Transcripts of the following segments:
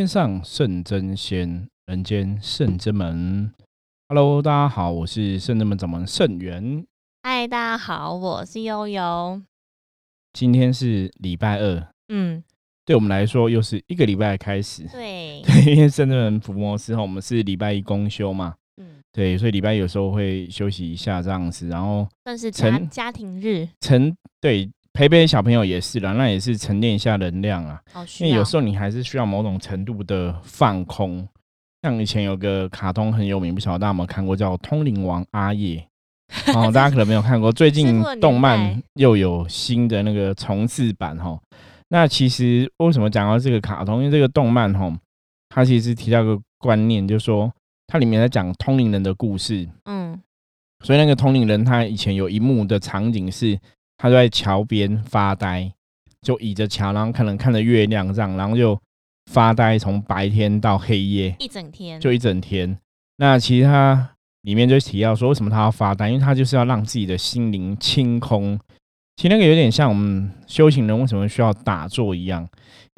天上圣真仙，人间圣真门。Hello，大家好，我是圣真门掌门圣元。嗨，大家好，我是悠悠。今天是礼拜二，嗯，对我们来说又是一个礼拜的开始。对，对，因为圣真门伏魔师后，我们是礼拜一公休嘛，嗯，对，所以礼拜一有时候会休息一下这样子，然后算是家家庭日，成对陪陪小朋友也是啦，那也是沉淀一下能量啊。因为有时候你还是需要某种程度的放空。像以前有个卡通很有名，不晓得大家有没有看过，叫《通灵王阿叶》。哦，大家可能没有看过。最近动漫又有新的那个重置版哈。那其实为什么讲到这个卡通？因为这个动漫哈，它其实提到一个观念，就是说它里面在讲通灵人的故事。嗯，所以那个通灵人他以前有一幕的场景是，他就在桥边发呆，就倚着桥，然后可能看着月亮这样，然后就发呆，从白天到黑夜，一整天就一整天。那其实他里面就提到说，为什么他要发呆？因为他就是要让自己的心灵清空。其实那个有点像我们修行人为什么需要打坐一样，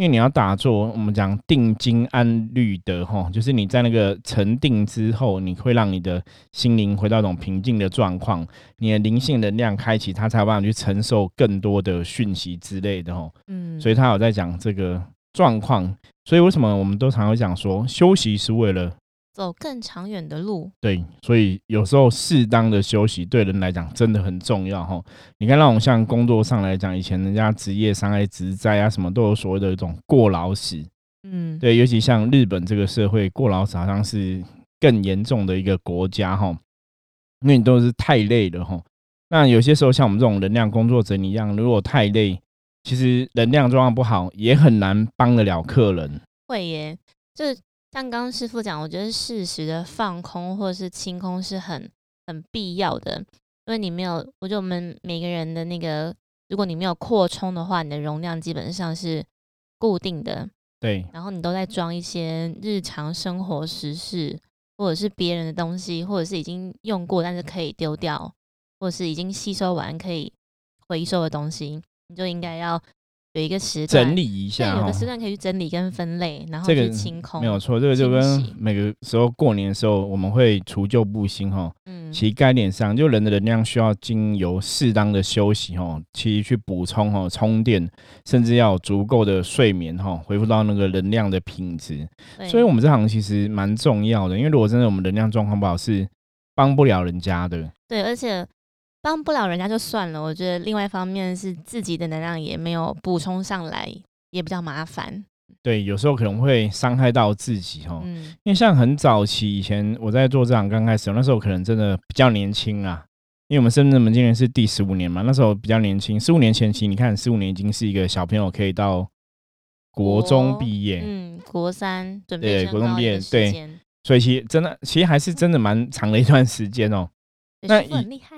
因为你要打坐，我们讲定睛安律的哈，就是你在那个沉定之后，你会让你的心灵回到一种平静的状况，你的灵性能量开启，它才有办法去承受更多的讯息之类的哈。嗯，所以他有在讲这个状况，所以为什么我们都常会讲说，休息是为了走更长远的路。对，所以有时候适当的休息对人来讲真的很重要哈。你看那种像工作上来讲，以前人家职业伤害、职灾啊什么都有所谓的一种过劳死，嗯，对，尤其像日本这个社会，过劳死好像是更严重的一个国家哈，因为你都是太累了哈。那有些时候像我们这种能量工作者一样，如果太累，其实能量状况不好，也很难帮得了客人。会耶。就像刚刚师傅讲，我觉得适时的放空或者是清空是很很必要的，因为你没有，我觉得我们每个人的那个，如果你没有扩充的话，你的容量基本上是固定的，对，然后你都在装一些日常生活时事，或者是别人的东西，或者是已经用过但是可以丢掉，或者是已经吸收完可以回收的东西，你就应该要有一个时段整理一，下哈有个。时段可以去整理跟分类，然后这个去清空。没有错，这个就跟每个时候过年的时候，我们会除旧布新哈。嗯，其实概念上，就人的能量需要经由适当的休息哈，其实去补充哈、充电，甚至要有足够的睡眠哈，恢复到那个能量的品质。所以，我们这行其实蛮重要的，因为如果真的我们能量状况不好，是帮不了人家的。对，而且帮不了人家就算了，我觉得另外一方面是自己的能量也没有补充上来，也比较麻烦。对，有时候可能会伤害到自己哦。嗯，因为像很早期以前我在做这行刚开始，那时候可能真的比较年轻啊。因为我们深圳门今年是第十五年嘛，那时候比较年轻，十五年前期，你看十五年已经是一个小朋友可以到国中毕业，嗯，国三准对备对国中毕业对所以其实真的其实还是真的蛮长的一段时间哦。对那很厉害。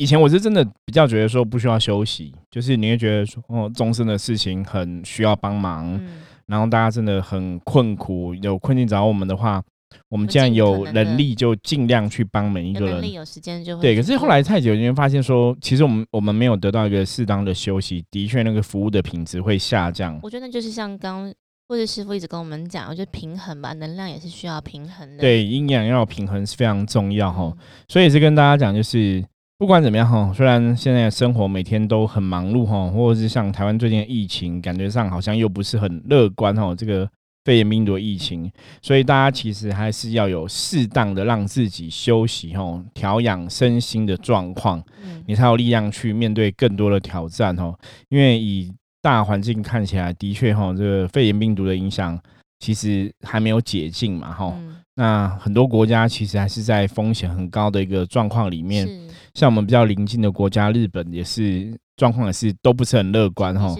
以前我是真的比较觉得说不需要休息，就是你会觉得说哦，终身的事情很需要帮忙，嗯，然后大家真的很困苦，有困境找我们的话，我们既然有能力就尽量去帮每一个人。有能力有时间就会对，可是后来太久，你会发现说，其实我们我们没有得到一个适当的休息，的确那个服务的品质会下降。我觉得那就是像刚或者师傅一直跟我们讲，我觉得平衡吧，能量也是需要平衡的。对，阴阳要平衡是非常重要哈。嗯，所以是跟大家讲，就是不管怎么样哈，虽然现在生活每天都很忙碌哈，或者是像台湾最近的疫情，感觉上好像又不是很乐观哈，这个肺炎病毒疫情，所以大家其实还是要有适当的让自己休息哈，调养身心的状况，嗯你才有力量去面对更多的挑战哈。因为以大环境看起来，的确哈，这个肺炎病毒的影响其实还没有解禁嘛哈。嗯那很多国家其实还是在风险很高的一个状况里面，像我们比较邻近的国家，日本也是状况也是都不是很乐观哈。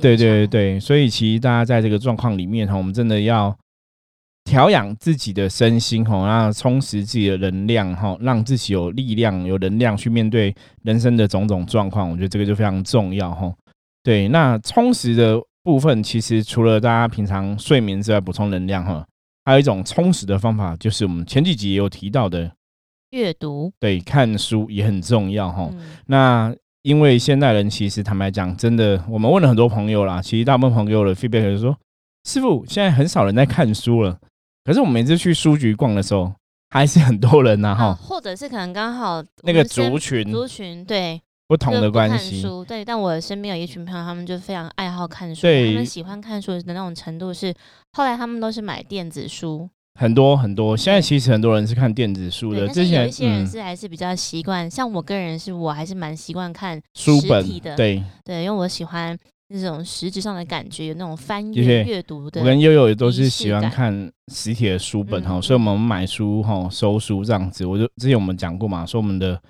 对对对，对，所以其实大家在这个状况里面哈，我们真的要调养自己的身心哈，然后充实自己的能量哈，让自己有力量、有能量去面对人生的种种状况。我觉得这个就非常重要哈。对，那充实的部分，其实除了大家平常睡眠之外，补充能量哈，还有一种充实的方法，就是我们前几集也有提到的，阅读，对，看书也很重要哈。嗯。那因为现代人其实坦白讲，真的，我们问了很多朋友啦，其实大部分朋友的 feedback 就是说，师傅，现在很少人在看书了，可是我每次去书局逛的时候，还是很多人呐哈。或者是可能刚好那个族群。族群对不同的关系，对。但我身边有一群朋友，他们就非常爱好看书，他们喜欢看书的那种程度是，后来他们都是买电子书。很多很多，现在其实很多人是看电子书的。之前有一些人是还是比较习惯，像我个人是我还是蛮习惯看书本的。对对，因为我喜欢那种实质上的感觉，有那种翻阅阅读的。我跟悠悠也都是喜欢看实体的书本哈，所以我们买书哈收书这样子。我就之前我们讲过嘛，说我们的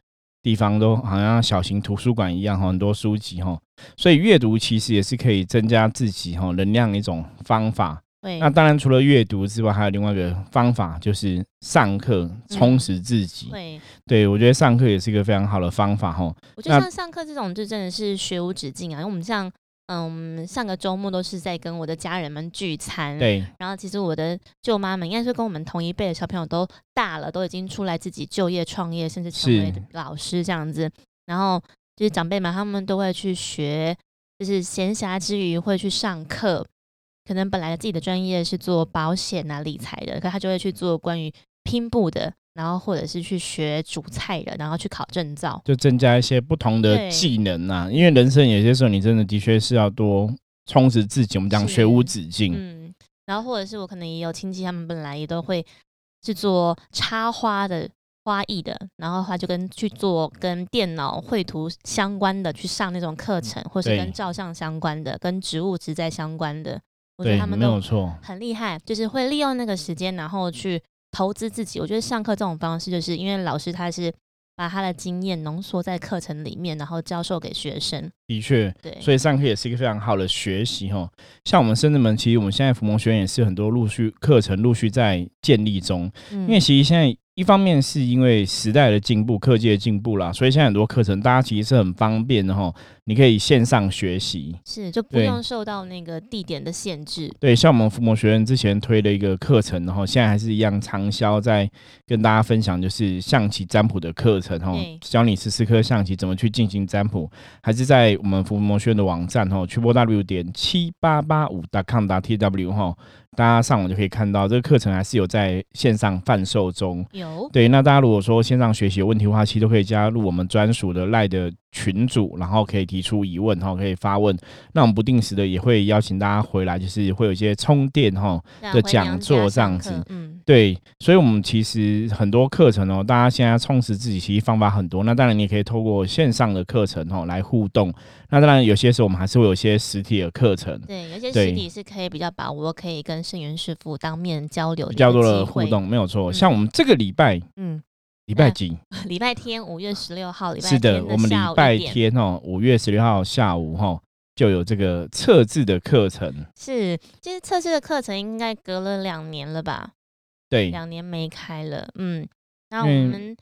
地方都好像小型图书馆一样哈，很多书籍哈，所以阅读其实也是可以增加自己哈能量一种方法。那当然，除了阅读之外，还有另外一个方法，就是上课充实自己。对，对我觉得上课也是一个非常好的方法哈。我觉得像上课这种，就真的是学无止境啊。因为我们像，嗯，上个周末都是在跟我的家人们聚餐。对。然后其实我的舅妈们，应该是跟我们同一辈的小朋友都大了，都已经出来自己就业创业，甚至成为老师这样子。然后就是长辈们，他们都会去学，就是闲暇之余会去上课。可能本来自己的专业是做保险啊、理财的，可他就会去做关于拼布的，然后或者是去学煮菜的，然后去考证照，就增加一些不同的技能啊。因为人生有些时候，你真的的确是要多充实自己。我们讲学无止境，嗯。然后或者是我可能也有亲戚，他们本来也都会是做插花的、花艺的，然后他就跟去做跟电脑绘图相关的，去上那种课程，或是跟照相相关的、跟植物植栽相关的。我觉得他们都很厉害，就是会利用那个时间，然后去投资自己。我觉得上课这种方式，就是因为老师他是把他的经验浓缩在课程里面，然后教授给学生。的确，对，所以上课也是一个非常好的学习哈。像我们深圳门，其实我们现在福蒙学院也是很多陆续课程陆续在建立中，因为其实现在。一方面是因为时代的进步、科技的进步啦，所以现在很多课程大家其实是很方便的哈，你可以线上学习，是就不用受到那个地点的限制。对，像我们伏魔学院之前推的一个课程，然后现在还是一样畅销，在跟大家分享就是象棋占卜的课程哈，教你十四颗象棋怎么去进行占卜，还是在我们伏魔学院的网站哈，triple w 点七八八五 .com t w 哈。大家上网就可以看到，这个课程还是有在线上贩售中。有对，那大家如果说线上学习有问题的话，其实都可以加入我们专属的赖的。群组，然后可以提出疑问，哈，可以发问。那我们不定时的也会邀请大家回来，就是会有一些充电哈的讲座这样子。嗯，对，所以我们其实很多课程哦，大家现在充实自己，其实方法很多。那当然你也可以透过线上的课程哦来互动。那当然有些时候我们还是会有一些实体的课程。对，有些实体是可以比较把握，可以跟圣元师傅当面交流，比较多的互动，没有错。像我们这个礼拜，嗯。礼拜几？礼拜天，五月十六号。礼拜是的，我们礼拜天哦，五月十六号下午哈，就有这个测字的课程。是，其实测字的课程应该隔了两年了吧？对，两年没开了。嗯，那我们。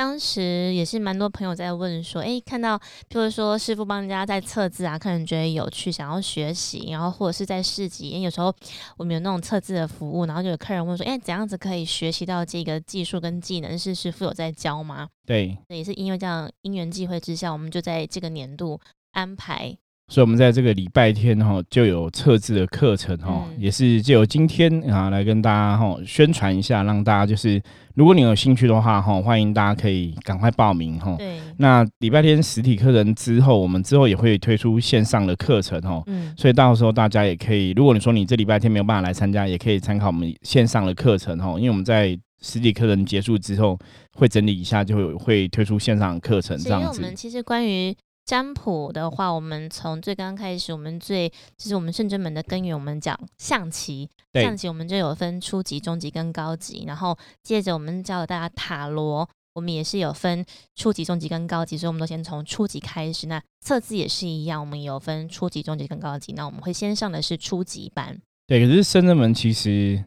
当时也是蛮多朋友在问说，哎，看到譬如说师傅帮人家在测字啊，客人觉得有趣，想要学习，然后或者是在市集，因为有时候我们有那种测字的服务，然后就有客人问说，哎，怎样子可以学习到这个技术跟技能？是师傅有在教吗？对，也是因为这样因缘际会之下，我们就在这个年度安排。所以，我们在这个礼拜天哈就有测字的课程哈，也是借由今天啊来跟大家哈宣传一下，让大家就是如果你有兴趣的话哈，欢迎大家可以赶快报名哈。对。那礼拜天实体课程之后，我们之后也会推出线上的课程哈。嗯。所以到时候大家也可以，如果你说你这礼拜天没有办法来参加，也可以参考我们线上的课程哈，因为我们在实体课程结束之后会整理一下，就会会推出线上的课程这样子。我们其实关于。占卜的话，我们从最刚开始，我们最就是我们圣真门的根源，我们讲象棋，象棋我们就有分初级、中级跟高级，然后接着我们教了大家塔罗，我们也是有分初级、中级跟高级，所以我们都先从初级开始。那测字也是一样，我们有分初级、中级跟高级，那我们会先上的是初级班。对，可是圣真门其实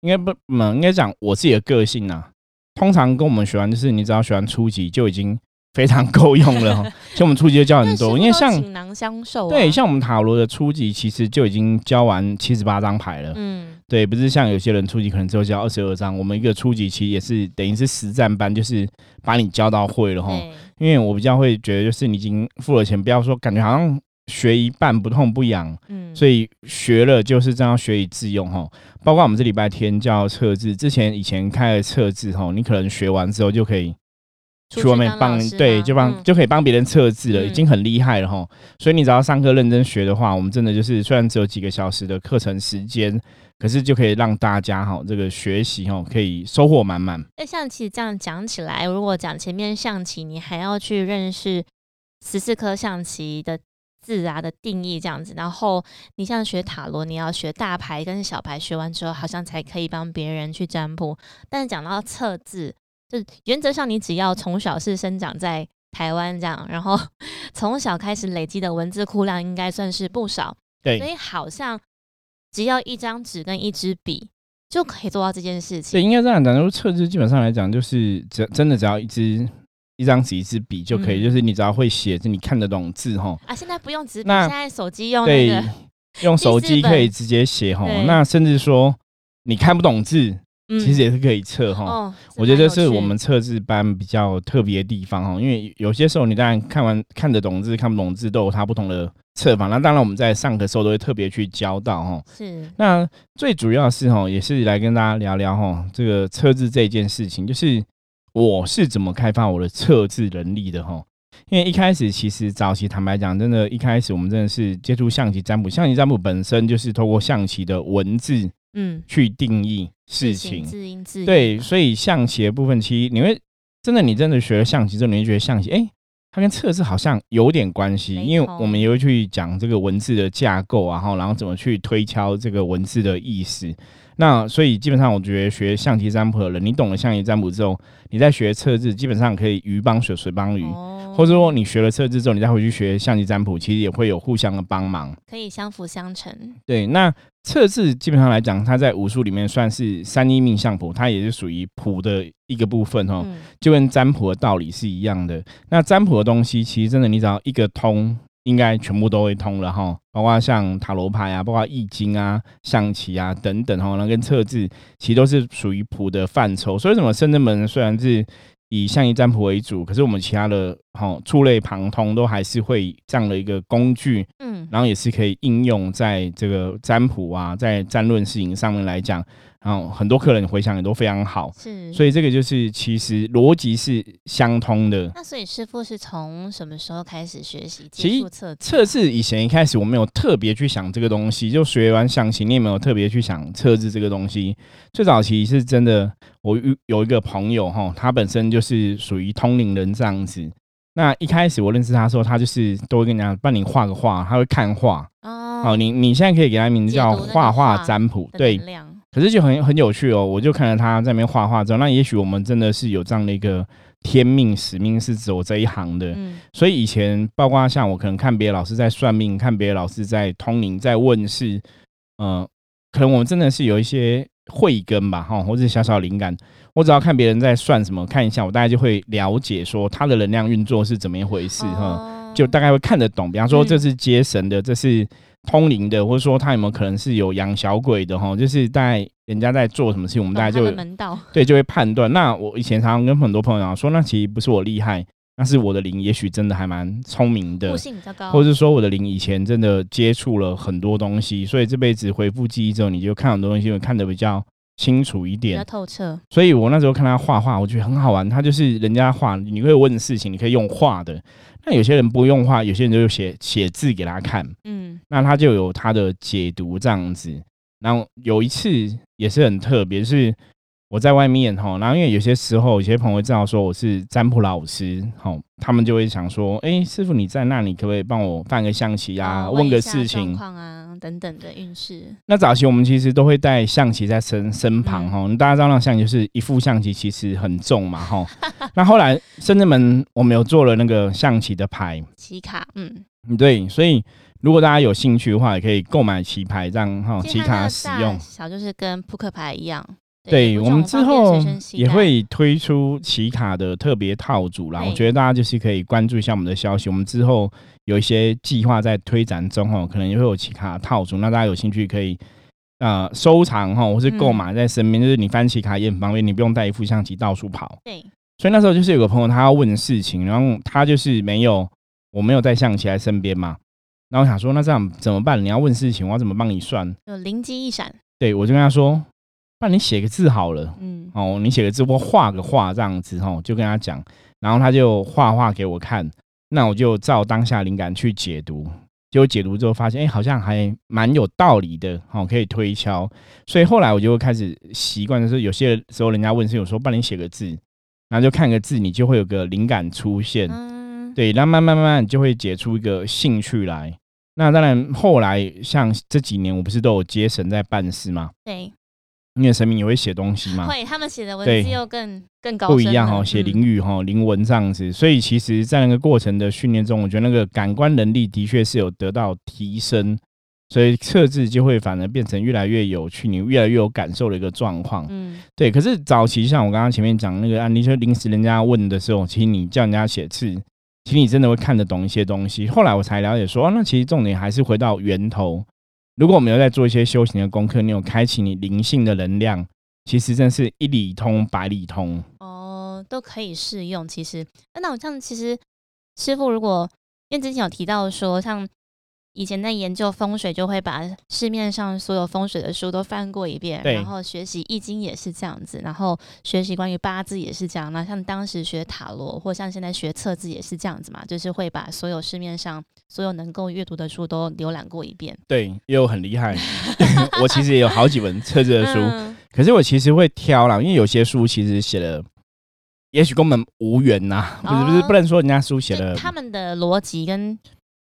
应该不，应该讲我自己的个性啊，通常跟我们学完就是你只要学完初级就已经。非常够用了，像我们初级就教很多，因为像锦囊相授，对，像我们塔罗的初级其实就已经教完七十八张牌了，嗯，对，不是像有些人初级可能只有教二十二张，我们一个初级其实也是等于是实战班，就是把你教到会了哈。因为我比较会觉得，就是你已经付了钱，不要说感觉好像学一半不痛不痒，嗯，所以学了就是这样学以致用哈。包括我们这礼拜天教测字，之前以前开了测字哈，你可能学完之后就可以去外面帮对，就帮就可以帮别人测字了，已经很厉害了哈。所以你只要上课认真学的话，我们真的就是虽然只有几个小时的课程时间，可是就可以让大家哈这个学习哈可以收获满满。那象棋这样讲起来，如果讲前面象棋，你还要去认识十四颗象棋的。字啊的定义这样子，然后你像学塔罗，你要学大牌跟小牌，学完之后好像才可以帮别人去占卜。但是讲到测字，就原则上你只要从小是生长在台湾这样，然后 从小开始累积的文字库量应该算是不少。对，所以好像只要一张纸跟一支笔就可以做到这件事情。对，应该这样讲，就是测字基本上来讲，就是只真的只要一支。一张纸一支笔就可以，就是你只要会写，就你看得懂字哈。啊，现在不用纸笔，现在手机用那个，用手机可以直接写哈。那甚至说你看不懂字，其实也是可以测哈。我觉得这是我们测字班比较特别的地方哈，因为有些时候你当然看完看得懂字，看不懂字都有它不同的测法。那当然我们在上课时候都会特别去教到哈。是。那最主要是哈，也是来跟大家聊聊哈，这个测字这件事情，就是。我是怎么开发我的测字能力的哈？因为一开始其实早期坦白讲，真的，一开始我们真的是接触象棋占卜，象棋占卜本身就是透过象棋的文字，嗯，去定义事情，字音字对，所以象棋的部分，其实你会真的，你真的学了象棋之后，你会觉得象棋，哎，它跟测字好像有点关系，因为我们也会去讲这个文字的架构啊，然后然后怎么去推敲这个文字的意思。那所以基本上，我觉得学象棋占卜的人，你懂了象棋占卜之后，你在学测字，基本上可以鱼帮水，水帮鱼，或者说你学了测字之后，你再回去学象棋占卜，其实也会有互相的帮忙，可以相辅相成。对，那测字基本上来讲，它在武术里面算是三一命相谱，它也是属于谱的一个部分哦，就跟占卜的道理是一样的。那占卜的东西，其实真的你只要一个通。应该全部都会通了哈，包括像塔罗牌啊，包括易经啊、象棋啊等等哈，然后跟测字，其实都是属于谱的范畴。所以，什么深圳门虽然是以象棋占卜为主，可是我们其他的哈触类旁通，都还是会这样的一个工具，嗯，然后也是可以应用在这个占卜啊，在占论事情上面来讲。然后很多客人回想也都非常好，是，所以这个就是其实逻辑是相通的。那所以师傅是从什么时候开始学习？其实测测试以前一开始我没有特别去想这个东西，就学完象棋，你也没有特别去想测试这个东西。最早期是真的，我有有一个朋友哈，他本身就是属于通灵人这样子。那一开始我认识他的时候，他就是都会跟人家帮你画个画，他会看画。哦，好，你你现在可以给他名字叫画画占卜，对。可是就很很有趣哦，我就看着他在那边画画之后，那也许我们真的是有这样的一个天命使命，是走这一行的。嗯，所以以前包括像我可能看别的老师在算命，看别的老师在通灵，在问事，嗯，可能我们真的是有一些慧根吧，哈，或者小小灵感。我只要看别人在算什么，看一下，我大概就会了解说他的能量运作是怎么一回事，哈，就大概会看得懂。比方说这是接神的，这是。通灵的，或者说他有没有可能是有养小鬼的哈？就是在人家在做什么事情，我们大家就门道对就会判断。那我以前常常跟很多朋友讲说，那其实不是我厉害，那是我的灵，也许真的还蛮聪明的，悟性比较高，或者是说我的灵以前真的接触了很多东西，所以这辈子回复记忆之后，你就看很多东西会看得比较清楚一点，比较透彻。所以我那时候看他画画，我觉得很好玩。他就是人家画，你会问事情，你可以用画的。那有些人不用画，有些人就写写字给他看，嗯，那他就有他的解读这样子。然后有一次也是很特别，是。我在外面哈，然后因为有些时候有些朋友知道说我是占卜老师，好，他们就会想说，哎，师傅你在那里可不可以帮我办个象棋啊，问个事情啊等等的运势。那早期我们其实都会带象棋在身身旁哈，大家知道那象棋就是一副象棋其实很重嘛哈。那后来深圳门我们有做了那个象棋的牌棋卡，嗯，对，所以如果大家有兴趣的话，也可以购买棋牌这样哈，棋卡使用，小就是跟扑克牌一样。对我们之后也会推出奇卡的特别套组啦，我觉得大家就是可以关注一下我们的消息。我们之后有一些计划在推展中哦，可能也会有奇卡套组，那大家有兴趣可以呃收藏哈，或是购买在身边，就是你翻奇卡也很方便，你不用带一副象棋到处跑。对，所以那时候就是有个朋友他要问事情，然后他就是没有我没有带象棋在身边嘛，然后我想说，那这样怎么办？你要问事情，我要怎么帮你算？就灵机一闪，对我就跟他说，那你写个字好了，嗯，哦，你写个字或画个画这样子，哦，就跟他讲，然后他就画画给我看，那我就照当下灵感去解读，结果解读之后发现，哎，好像还蛮有道理的，哦，可以推敲，所以后来我就开始习惯，就是有些时候人家问是有时候帮你写个字，然后就看个字，你就会有个灵感出现，嗯，对，然后慢慢慢慢就会解出一个兴趣来。那当然，后来像这几年，我不是都有接神在办事吗？对，因为神明也会写东西嘛，会他们写的文字又更更高不一样哦，写嗯灵语哈、灵文这样子，所以其实，在那个过程的训练中，我觉得那个感官能力的确是有得到提升，所以测字就会反而变成越来越有趣，你越来越有感受的一个状况。嗯，对，可是早期像我刚刚前面讲那个案例，就临时人家问的时候，其实你叫人家写字，其实你真的会看得懂一些东西。后来我才了解说，哦，那其实重点还是回到源头。如果我们有在做一些修行的功课，你有开启你灵性的能量，其实真是一里通百里通。哦，都可以适用。其实，那那我像其实师傅如果因为之前有提到说，像以前在研究风水，就会把市面上所有风水的书都翻过一遍，然后学习易经也是这样子，然后学习关于八字也是这样。那像当时学塔罗，或像现在学测字也是这样子嘛，就是会把所有市面上所有能够阅读的书都浏览过一遍。对，也有很厉害。我其实也有好几本测字的书，嗯可是我其实会挑啦，因为有些书其实写的，也许跟我们无缘呐、不是不是，哦不能说人家书写的。就他们的逻辑跟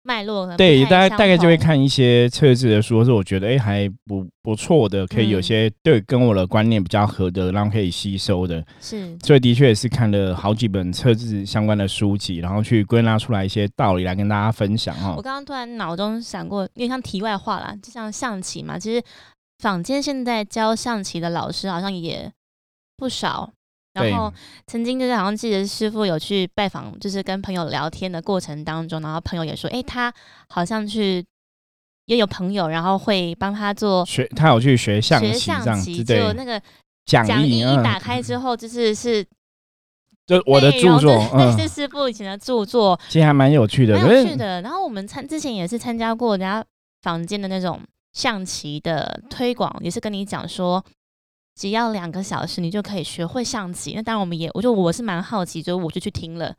脉络对，大概大概就会看一些测字的书，或是我觉得哎、诶还不不错的，可以有嗯些对跟我的观念比较合的，然后可以吸收的。是所以的确也是看了好几本测字相关的书籍，然后去归纳出来一些道理来跟大家分享哈。我刚刚突然脑中闪过，有点像题外话啦，就像象棋嘛，其实坊间现在教象棋的老师好像也不少。对然后曾经就是好像记得师傅有去拜访，就是跟朋友聊天的过程当中，然后朋友也说，诶，他好像去也有朋友，然后会帮他做学他有去学象棋这样象棋，子，对，就那个讲讲义一打开之后，就是是就我的著作，那，嗯，是师傅以前的著作，其实还蛮有趣的，蛮有趣的。然后我们参之前也是参加过人家房间的那种象棋的推广，也是跟你讲说，只要两个小时你就可以学会象棋。那当然我们也，我就我是蛮好奇，就我就去听了，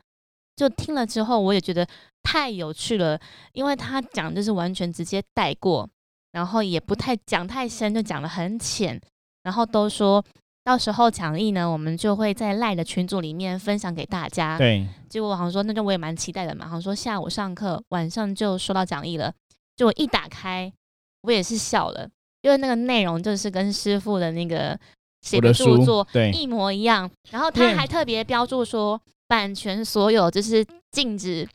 就听了之后我也觉得太有趣了，因为他讲就是完全直接带过，然后也不太讲太深，就讲的很浅，然后都说。到时候讲义呢，我们就会在赖的群组里面分享给大家。对，结果好像说，那就我也蛮期待的嘛。好像说下午上课，晚上就收到讲义了。就我一打开，我也是笑了，因为那个内容就是跟师傅的那个写的著作对一模一样。然后他对还特别标注说，版权所有就是禁止，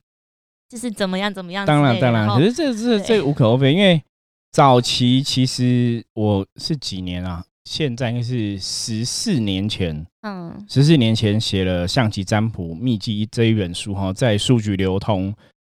就是怎么样怎么样。当然当然，后可是这这对这无可厚非，因为早期其实我是几年啊，现在应该是十四年前，嗯十四年前写了《象棋占卜秘籍》这一本书哈，在数据流通。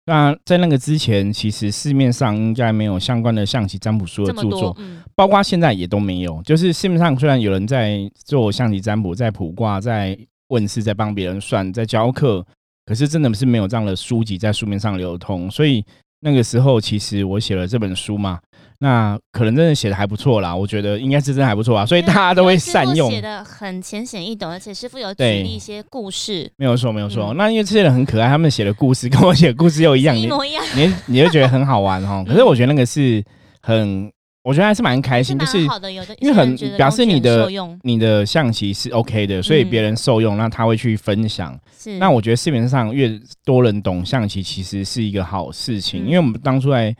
那在那个之前，其实市面上应该没有相关的象棋占卜书的著作，，嗯包括现在也都没有。就是市面上虽然有人在做象棋占卜，在卜卦，在问世，在帮别人算，在教课，可是真的是没有这样的书籍在书面上流通。所以那个时候，其实我写了这本书嘛，那可能真的写的还不错啦。我觉得应该是真的还不错啊，所以大家都会善用。写的很浅显易懂，而且师傅有举例一些故事，没有错，没有错。嗯那因为这些人很可爱，他们写的故事跟我写的故事又一样，你一模一样，你你就觉得很好玩哈。可是我觉得那个是很，我觉得还是蛮开心，就是好的。有的因为很表示你的你的象棋是 OK 的，所以嗯别人受用，那他会去分享。是那我觉得市面上越多人懂象棋，其实是一个好事情，嗯因为我们当初在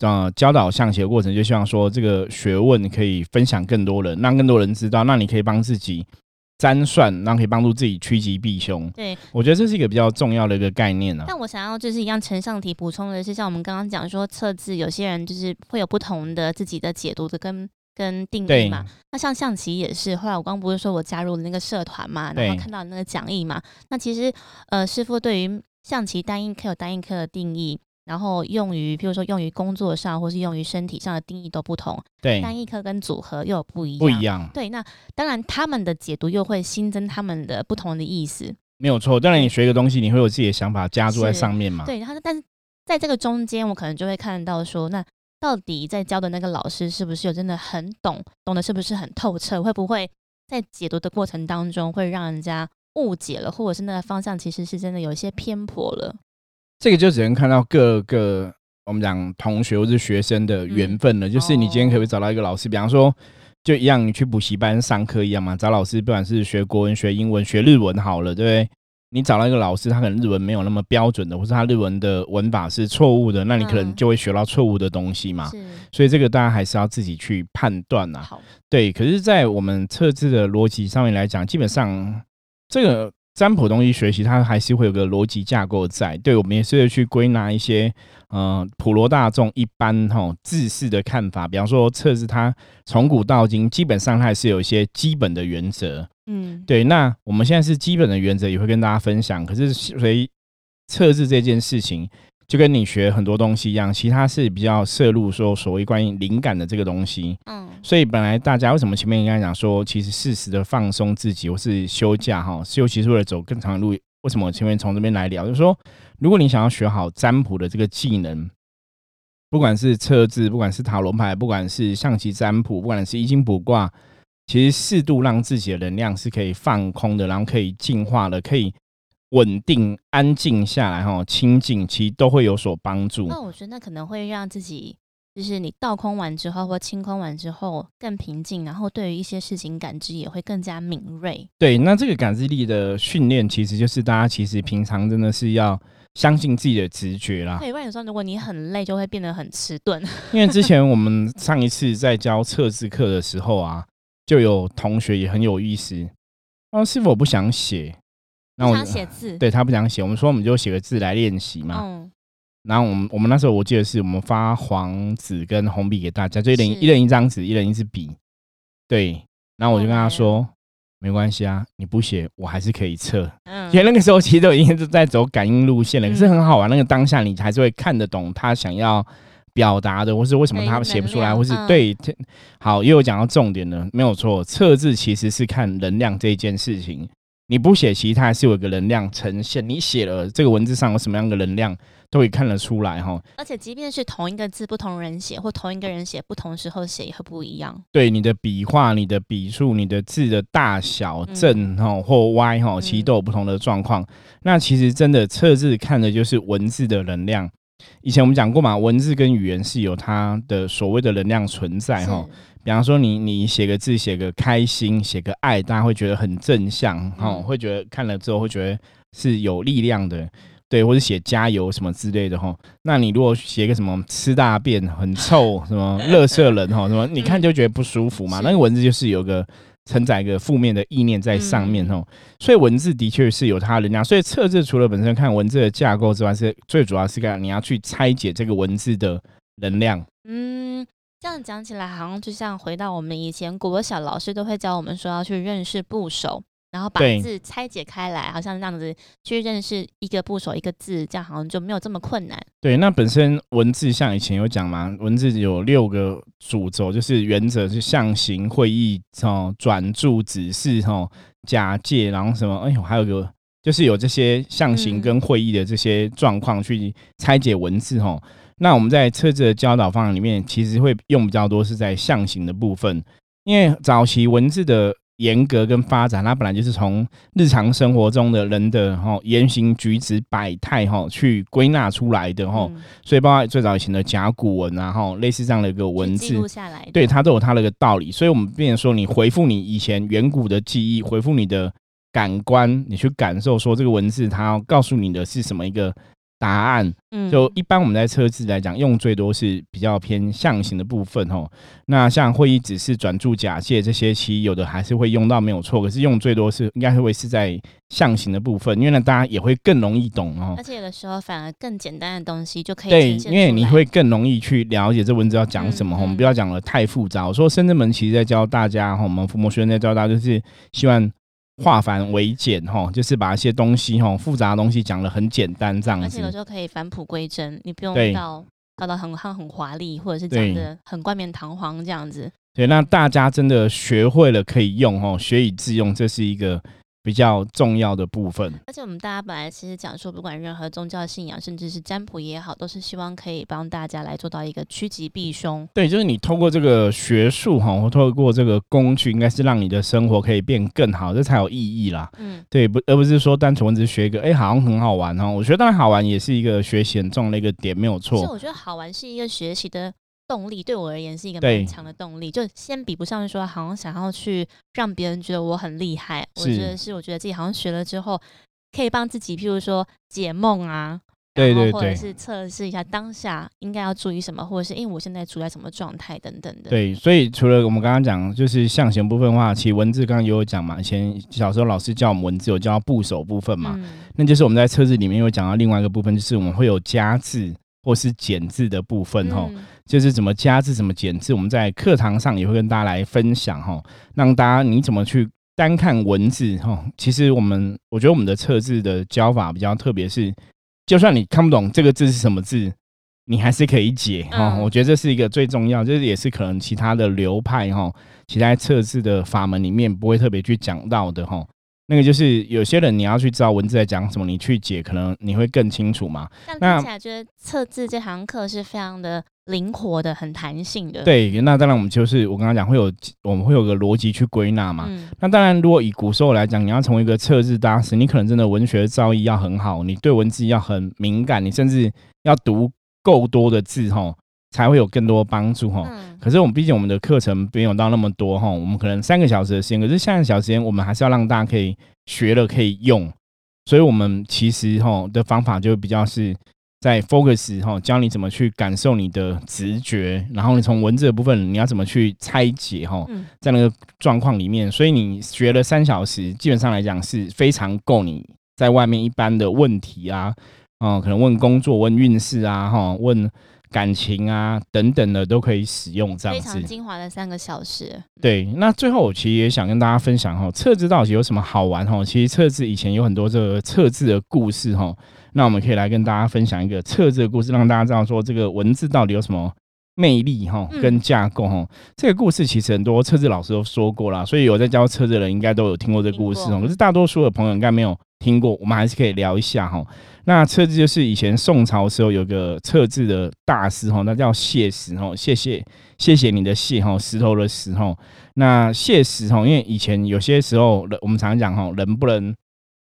呃教导象棋的过程，就希望说这个学问可以分享更多人，让更多人知道，那你可以帮自己占算，然后可以帮助自己趋吉避凶。对，我觉得这是一个比较重要的一个概念啊。但我想要就是一样呈上题补充的是，像我们刚刚讲说测字，有些人就是会有不同的自己的解读的跟跟定义嘛。那像象棋也是，后来我刚不是说我加入了那个社团嘛，然对后看到那个讲义嘛。那其实呃，师傅对于象棋单一颗有单一颗的定义。然后用于，譬如说用于工作上，或是用于身体上的定义都不同，对，单一颗跟组合又有不一样。不一样，对，那当然他们的解读又会新增他们的不同的意思。没有错。当然，你学一个东西，你会有自己的想法加注在上面嘛。对，然后但是在这个中间，我可能就会看到说，那到底在教的那个老师是不是有真的很懂，懂得是不是很透彻？会不会在解读的过程当中会让人家误解了，或者是那个方向其实是真的有一些偏颇了？这个就只能看到各个我们讲同学或是学生的缘分了。就是你今天可不可以找到一个老师，比方说，就一样你去补习班上课一样嘛，找老师，不管是学国文、学英文、学日文好了，对不对？你找到一个老师，他可能日文没有那么标准的，或是他日文的文法是错误的，那你可能就会学到错误的东西嘛。所以这个大家还是要自己去判断呐。好，对。可是，在我们测字的逻辑上面来讲，基本上这个占卜东西学习，它还是会有个逻辑架构在。对，我们也是去归纳一些，呃，普罗大众一般哈自视的看法。比方说，测试它从古到今，基本上它还是有一些基本的原则。嗯，对，那我们现在是基本的原则，也会跟大家分享。可是随测试这件事情，就跟你学很多东西一样，其他是比较摄入说所谓关于灵感的这个东西。嗯，所以本来大家为什么前面应该讲说，其实适时的放松自己，或是休假哈，休息是为了走更长的路。为什么我前面从这边来聊，就是说，如果你想要学好占卜的这个技能，不管是测字，不管是塔罗牌，不管是象棋占卜，不管是易经卜卦。其实适度让自己的能量是可以放空的，然后可以净化的，可以稳定、安静下来，哈，清静，其实都会有所帮助。那我觉得那可能会让自己，就是你倒空完之后或清空完之后更平静，然后对于一些事情感知也会更加敏锐。对，那这个感知力的训练，其实就是大家其实平常真的是要相信自己的直觉啦。对，不然有时候如果你很累，就会变得很迟钝。因为之前我们 上一次在教测字课的时候啊。就有同学也很有意思，哦，师傅我不想写，那我想写字，对他不想写，我们说我们就写个字来练习嘛。嗯，然后我们我们那时候我记得是我们发黄纸跟红笔给大家，就一人一人一张纸，一人一支笔。对，然后我就跟他说，没关系啊，你不写我还是可以测。嗯，因为那个时候其实都已经是在走感应路线了，可是很好玩，那个当下你还是会看得懂他想要。表达的，或是为什么他写不出来，或是对，好，又有讲到重点了，没有错，测字其实是看能量这一件事情。你不写，其实它还是有一个能量呈现。你写了这个文字上有什么样的能量，都可以看得出来哈。而且，即便是同一个字，不同人写，或同一个人写，不同时候写也会不一样。对，你的笔画、你的笔触、你的字的大小正哈或歪哈，其实都有不同的状况。那其实真的测字看的就是文字的能量。以前我们讲过嘛，文字跟语言是有它的所谓的能量存在哈。比方说，你你写个字，写个开心，写个爱，大家会觉得很正向哈，会觉得看了之后会觉得是有力量的，对，或者写加油什么之类的哈。那你如果写个什么吃大便很臭，什么乐色人哈，什么你看就觉得不舒服嘛。那个文字就是有个。承载一个负面的意念在上面哦，所以文字的确是有它的能量。所以测字除了本身看文字的架构之外，是最主要是看你要去拆解这个文字的能量。嗯，这样讲起来，好像就像回到我们以前国小老师都会教我们说要去认识部首。然后把字拆解开来，好像这样子去认识一个部首一个字，这样好像就没有这么困难。对，那本身文字像以前有讲嘛，文字有六个主轴，就是原则是象形、会意、哦转注、指示、哦假借，然后什么？哎呦，还有个就是有这些象形跟会意的这些状况去拆解文字哦。那我们在车子的教导方案里面，其实会用比较多是在象形的部分，因为早期文字的。严格跟发展，它本来就是从日常生活中的人的哈言行举止百态哈去归纳出来的哈，所以包括最早以前的甲骨文啊哈，类似这样的一个文字，对它都有它的一个道理。所以我们变成说，你回复你以前远古的记忆，回复你的感官，你去感受说这个文字它要告诉你的是什么一个。答案，嗯，就一般我们在测字来讲，用最多是比较偏象形的部分哦。那像会议指示、转注、假借这些，其实有的还是会用到没有错。可是用最多是应该会是在象形的部分，因为呢，大家也会更容易懂哦。而且有的时候反而更简单的东西就可以对，因为你会更容易去了解这文字要讲什么。我们不要讲的太复杂。我说深圳门其实在教大家哈，我们伏魔学院在教大家就是希望。化繁为简，哈，就是把一些东西，哈，复杂的东西讲的很简单，这样子。而且有时候可以返璞归真，你不用到搞得很很很华丽，或者是讲的很冠冕堂皇这样子。对，那大家真的学会了可以用，哦，学以致用，这是一个。比较重要的部分。而且我们大家本来其实讲说，不管任何宗教信仰，甚至是占卜也好，都是希望可以帮大家来做到一个趋吉避凶。对，就是你透过这个学术哈，或透过这个工具，应该是让你的生活可以变更好，这才有意义啦。嗯，对，不，而不是说单纯只是学一个，哎，好像很好玩哈。我觉得当然好玩，也是一个学习很重的一个点，没有错。其实我觉得好玩是一个学习的。动力对我而言是一个蛮强的动力，就先比不上说好像想要去让别人觉得我很厉害，我觉得是我觉得自己好像学了之后可以帮自己，譬如说解梦啊，对对对，或者是测试一下当下应该要注意什么，或者是因为我现在处在什么状态等等的。对，所以除了我们刚刚讲就是象形部分的话，其实文字刚刚也有讲嘛，以前小时候老师教我们文字有教部首部分嘛，那就是我们在测字里面有讲到另外一个部分，就是我们会有加字。或是减字的部分哈，就是怎么加字、怎么减字，我们在课堂上也会跟大家来分享哈，让大家你怎么去单看文字哈。其实我们我觉得我们的测字的教法比较特别，是就算你看不懂这个字是什么字，你还是可以解哈。我觉得这是一个最重要，这也是可能其他的流派哈，其他测字的法门里面不会特别去讲到的哈。那个就是有些人你要去知道文字在讲什么，你去解可能你会更清楚嘛。那听起来觉得测字这堂课是非常的灵活的，很弹性的。对，那当然我们就是我刚刚讲会有我们会有个逻辑去归纳嘛。那当然，如果以古时候来讲，你要成为一个测字大师，你可能真的文学造诣要很好，你对文字要很敏感，你甚至要读够多的字哈。才会有更多帮助哈。嗯可是我们毕竟我们的课程没有到那么多哈，我们可能三个小时的时间，可是三个小时时间我们还是要让大家可以学了可以用，所以我们其实哈的方法就比较是在 focus 哈，教你怎么去感受你的直觉，然后你从文字的部分你要怎么去拆解哈，在那个状况里面，所以你学了三小时，基本上来讲是非常够你在外面一般的问题啊，哦，可能问工作、问运势啊，哈，问。感情啊，等等的都可以使用这样子，非常精华的三个小时。对，那最后我其实也想跟大家分享哈，测字到底有什么好玩哈？其实测字以前有很多这个测字的故事哈，那我们可以来跟大家分享一个测字的故事，让大家知道说这个文字到底有什么魅力哈，跟架构哈。这个故事其实很多测字老师都说过啦，所以有在教测字的人应该都有听过这个故事哦。可是大多数的朋友应该没有听过，我们还是可以聊一下哈。那测字就是以前宋朝时候有个测字的大师哈，那叫谢石哈，谢谢谢谢你的谢哈，石头的石哈。那谢石哈，因为以前有些时候人我们常常讲哈，人不能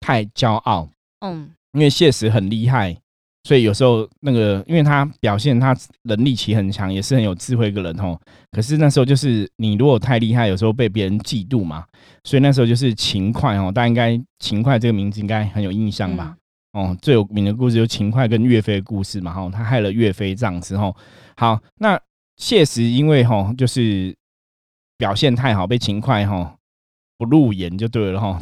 太骄傲，嗯，因为谢石很厉害，所以有时候那个因为他表现他能力其实很强，也是很有智慧一个人哦。可是那时候就是你如果太厉害，有时候被别人嫉妒嘛，所以那时候就是勤快哦，大家应该勤快这个名字应该很有印象吧。哦，最有名的故事就勤快跟岳飞的故事嘛，哈，他害了岳飞这样子，哈，好，那谢石因为哈就是表现太好，被勤快哈不入眼就对了，哈，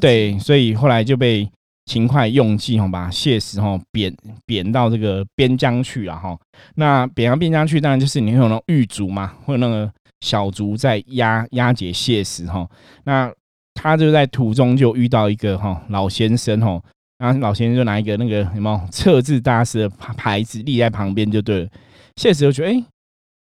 对，所以后来就被勤快用计哈，把谢石哈贬贬到这个边疆去了，哈，那贬到边疆去，当然就是你会有那种狱卒嘛，或者那个小卒在押押解谢石哈，那他就在途中就遇到一个哈老先生哈。然后老先生就拿一个那个什么测字大师的牌子立在旁边就对了。谢石就觉得，哎，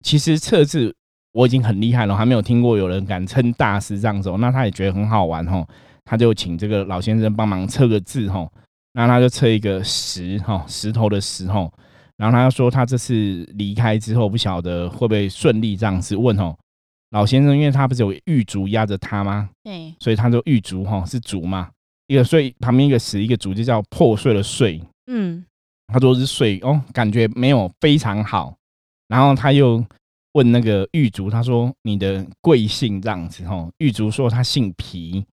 其实测字我已经很厉害了，还没有听过有人敢称大师这样子。那他也觉得很好玩哈，他就请这个老先生帮忙测个字哈。然后他就测一个石哈，石头的石哈。然后他说他这次离开之后不晓得会不会顺利这样子问哦。老先生因为他不是有玉竹压着他吗？对，所以他说玉竹哈是竹嘛。一个碎旁边一个石，一个竹，就叫破碎的碎。嗯，他说是碎哦，感觉没有非常好。然后他又问那个玉竹，他说你的贵姓这样子？吼，玉竹说他姓皮，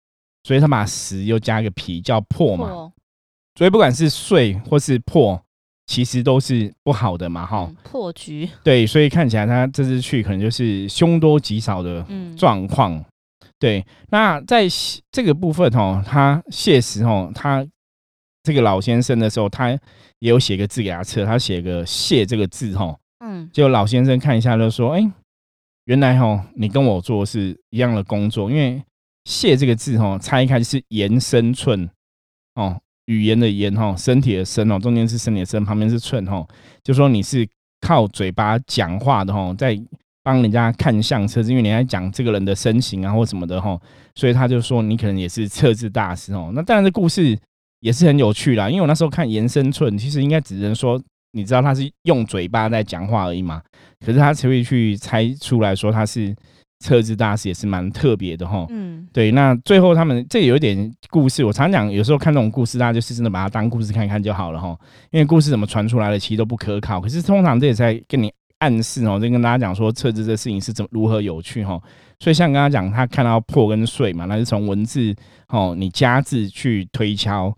所以他把石又加一个皮，叫破嘛。所以不管是碎或是破，其实都是不好的嘛。哈，破局。对，所以看起来他这次去可能就是凶多吉少的状况。对，那在这个部分哦，他谢石哦，他这个老先生的时候，他也有写个字给他测，他写个谢这个字哈，嗯，就老先生看一下就说，哎，原来哈，你跟我做是一样的工作，因为谢这个字哈，拆开是言生寸哦，语言的言哈，身体的身哦，中间是身体的身，旁边是寸哈，就说你是靠嘴巴讲话的哈，在帮人家看相册，因为你在讲这个人的身形啊或什么的哈，所以他就说你可能也是测字大师哦。那当然这故事也是很有趣啦，因为我那时候看延伸寸，其实应该只能说你知道他是用嘴巴在讲话而已嘛，可是他才会去猜出来说他是测字大师，也是蛮特别的哈。嗯，对。那最后他们这有一点故事，我常讲有时候看这种故事，大家就是真的把它当故事看看就好了哈，因为故事怎么传出来的其实都不可靠，可是通常这也在跟你。暗示哦，就跟大家讲说测字这事情是怎么如何有趣哈，所以像刚刚讲，他看到破跟碎嘛，那是从文字哦，你加字去推敲，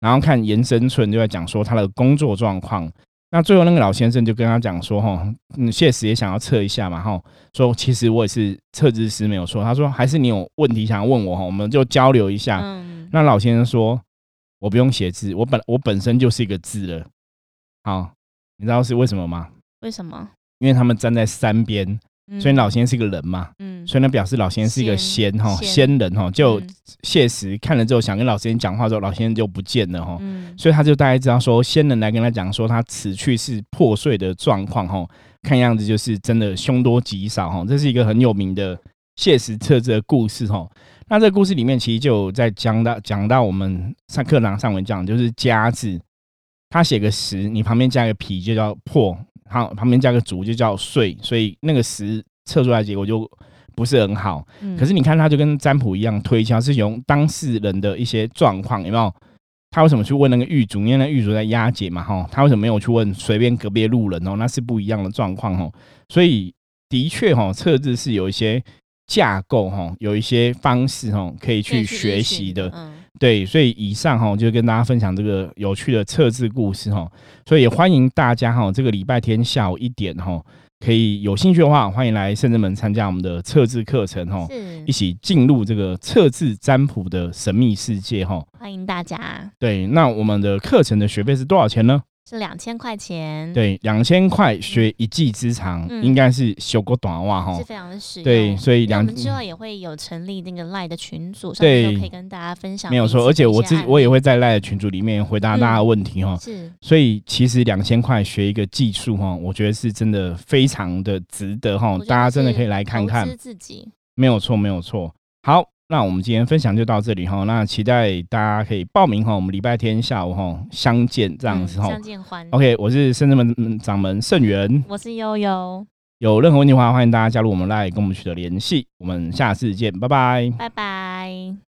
然后看延伸寸就在讲说他的工作状况。那最后那个老先生就跟他讲说哈，嗯，谢实也想要测一下嘛哈，说其实我也是测字师没有错。他说还是你有问题想要问我哈，我们就交流一下。那老先生说，我不用写字，我本我本身就是一个字了。好，你知道是为什么吗？为什么？因为他们站在山边，所以老仙是一个人嘛，嗯，所以呢表示老仙是一个仙哈，仙人哈。就谢石看了之后，想跟老先生讲话之后，老先生就不见了哈，所以他就大概知道说，仙人来跟他讲说，他此去是破碎的状况哈，看样子就是真的凶多吉少哈。这是一个很有名的谢石测字的故事哈。那这个故事里面其实就在讲到讲到我们上课堂上文讲，就是加字，他写个十，你旁边加个皮就叫破。好，旁边加个足就叫岁，所以那个十测出来结果就不是很好。可是你看，他就跟占卜一样推敲，是用当事人的一些状况，有没有？他为什么去问那个狱卒？因为那狱卒在押解嘛，哈，他为什么没有去问随便隔壁路人哦？那是不一样的状况哦。所以的确哈，测字是有一些架构哈，有一些方式哈，可以去学习的。对，所以以上哈就跟大家分享这个有趣的测字故事哈，所以也欢迎大家哈，这个礼拜天下午一点哈，可以有兴趣的话，欢迎来圣人门参加我们的测字课程哈，一起进入这个测字占卜的神秘世界哈，欢迎大家。对，那我们的课程的学费是多少钱呢？是两千块钱，对，两千块学一技之长，应该是修过短袜哈，是非常的实用。对，所以两之后也会有成立那个赖的群组，对，可以跟大家分享。没有错，而且我自我也会在赖的群组里面回答大家的问题哈。是，所以其实两千块学一个技术哈，我觉得是真的非常的值得哈，大家真的可以来看看。自己没有错，没有错。好。那我们今天分享就到这里哈，那期待大家可以报名哈，我们礼拜天下午哈相见这样子哈。相见欢。OK，我是深圳门掌门盛元，我是悠悠。有任何问题的话，欢迎大家加入我们来跟我们取得联系。我们下次见，拜拜。拜拜。